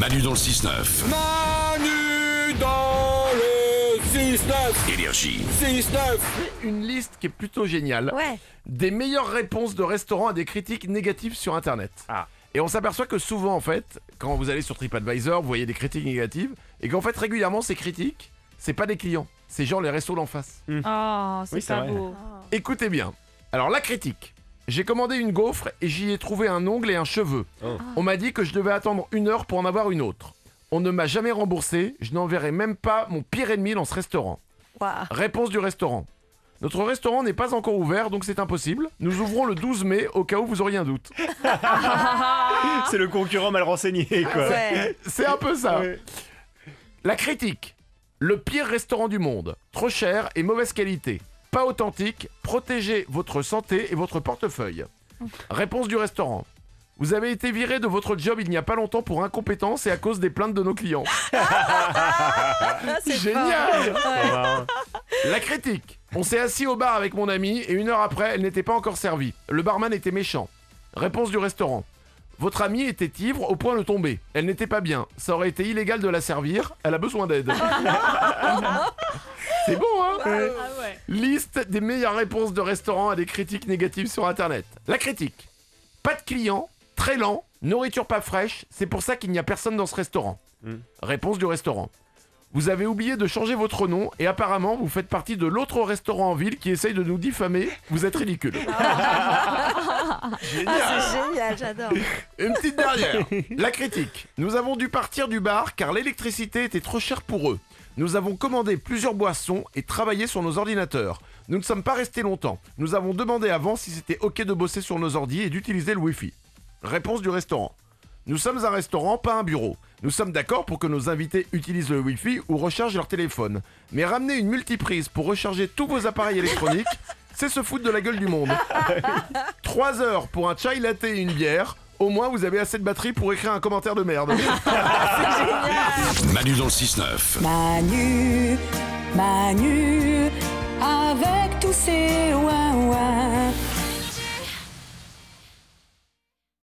Manu dans le 6-9. Manu dans le 6-9 Énergie. 6-9 Une liste qui est plutôt géniale. Ouais. Des meilleures réponses de restaurants à des critiques négatives sur internet. Et on s'aperçoit que souvent, en fait, quand vous allez sur TripAdvisor, vous voyez des critiques négatives, et qu'en fait, régulièrement, ces critiques, c'est pas des clients, c'est genre les restos d'en face. Oh, c'est Oui, pas beau. Écoutez bien. Alors, la critique. J'ai commandé une gaufre et j'y ai trouvé un ongle et un cheveu. Oh. On m'a dit que je devais attendre une heure pour en avoir une autre. On ne m'a jamais remboursé, je n'enverrai même pas mon pire ennemi dans ce restaurant. Réponse du restaurant. Notre restaurant n'est pas encore ouvert, donc c'est impossible. Nous ouvrons le 12 mai, au cas où vous auriez un doute. C'est le concurrent mal renseigné, quoi. Ouais. C'est un peu ça. Ouais. La critique. Le pire restaurant du monde. Trop cher et mauvaise qualité. Pas authentique. Protégez votre santé et votre portefeuille. Réponse du restaurant. Vous avez été viré de votre job il n'y a pas longtemps pour incompétence et à cause des plaintes de nos clients. Ah, c'est Génial. La critique. On s'est assis au bar avec mon amie et une heure après, elle n'était pas encore servie. Le barman était méchant. Réponse du restaurant. Votre amie était ivre au point de tomber. Elle n'était pas bien. Ça aurait été illégal de la servir. Elle a besoin d'aide. C'est bon, hein Ah ouais. Liste des meilleures réponses de restaurants à des critiques négatives sur Internet. La critique. Pas de clients, très lent, nourriture pas fraîche, c'est pour ça qu'il n'y a personne dans ce restaurant. Hmm. Réponse du restaurant. Vous avez oublié de changer votre nom et apparemment vous faites partie de l'autre restaurant en ville qui essaye de nous diffamer. Vous êtes ridicule. Ah, c'est génial, j'adore. Une petite dernière. La critique. Nous avons dû partir du bar car l'électricité était trop chère pour eux. Nous avons commandé plusieurs boissons et travaillé sur nos ordinateurs. Nous ne sommes pas restés longtemps. Nous avons demandé avant si c'était ok de bosser sur nos ordi et d'utiliser le Wi-Fi. Réponse du restaurant. Nous sommes un restaurant, pas un bureau. Nous sommes d'accord pour que nos invités utilisent le Wi-Fi ou rechargent leur téléphone. Mais ramener une multiprise pour recharger tous vos appareils électroniques, c'est se foutre de la gueule du monde. 3 heures pour un chai latte et une bière. Au moins, vous avez assez de batterie pour écrire un commentaire de merde. Manu dans le 6-9. Manu, Manu, avec tous ses.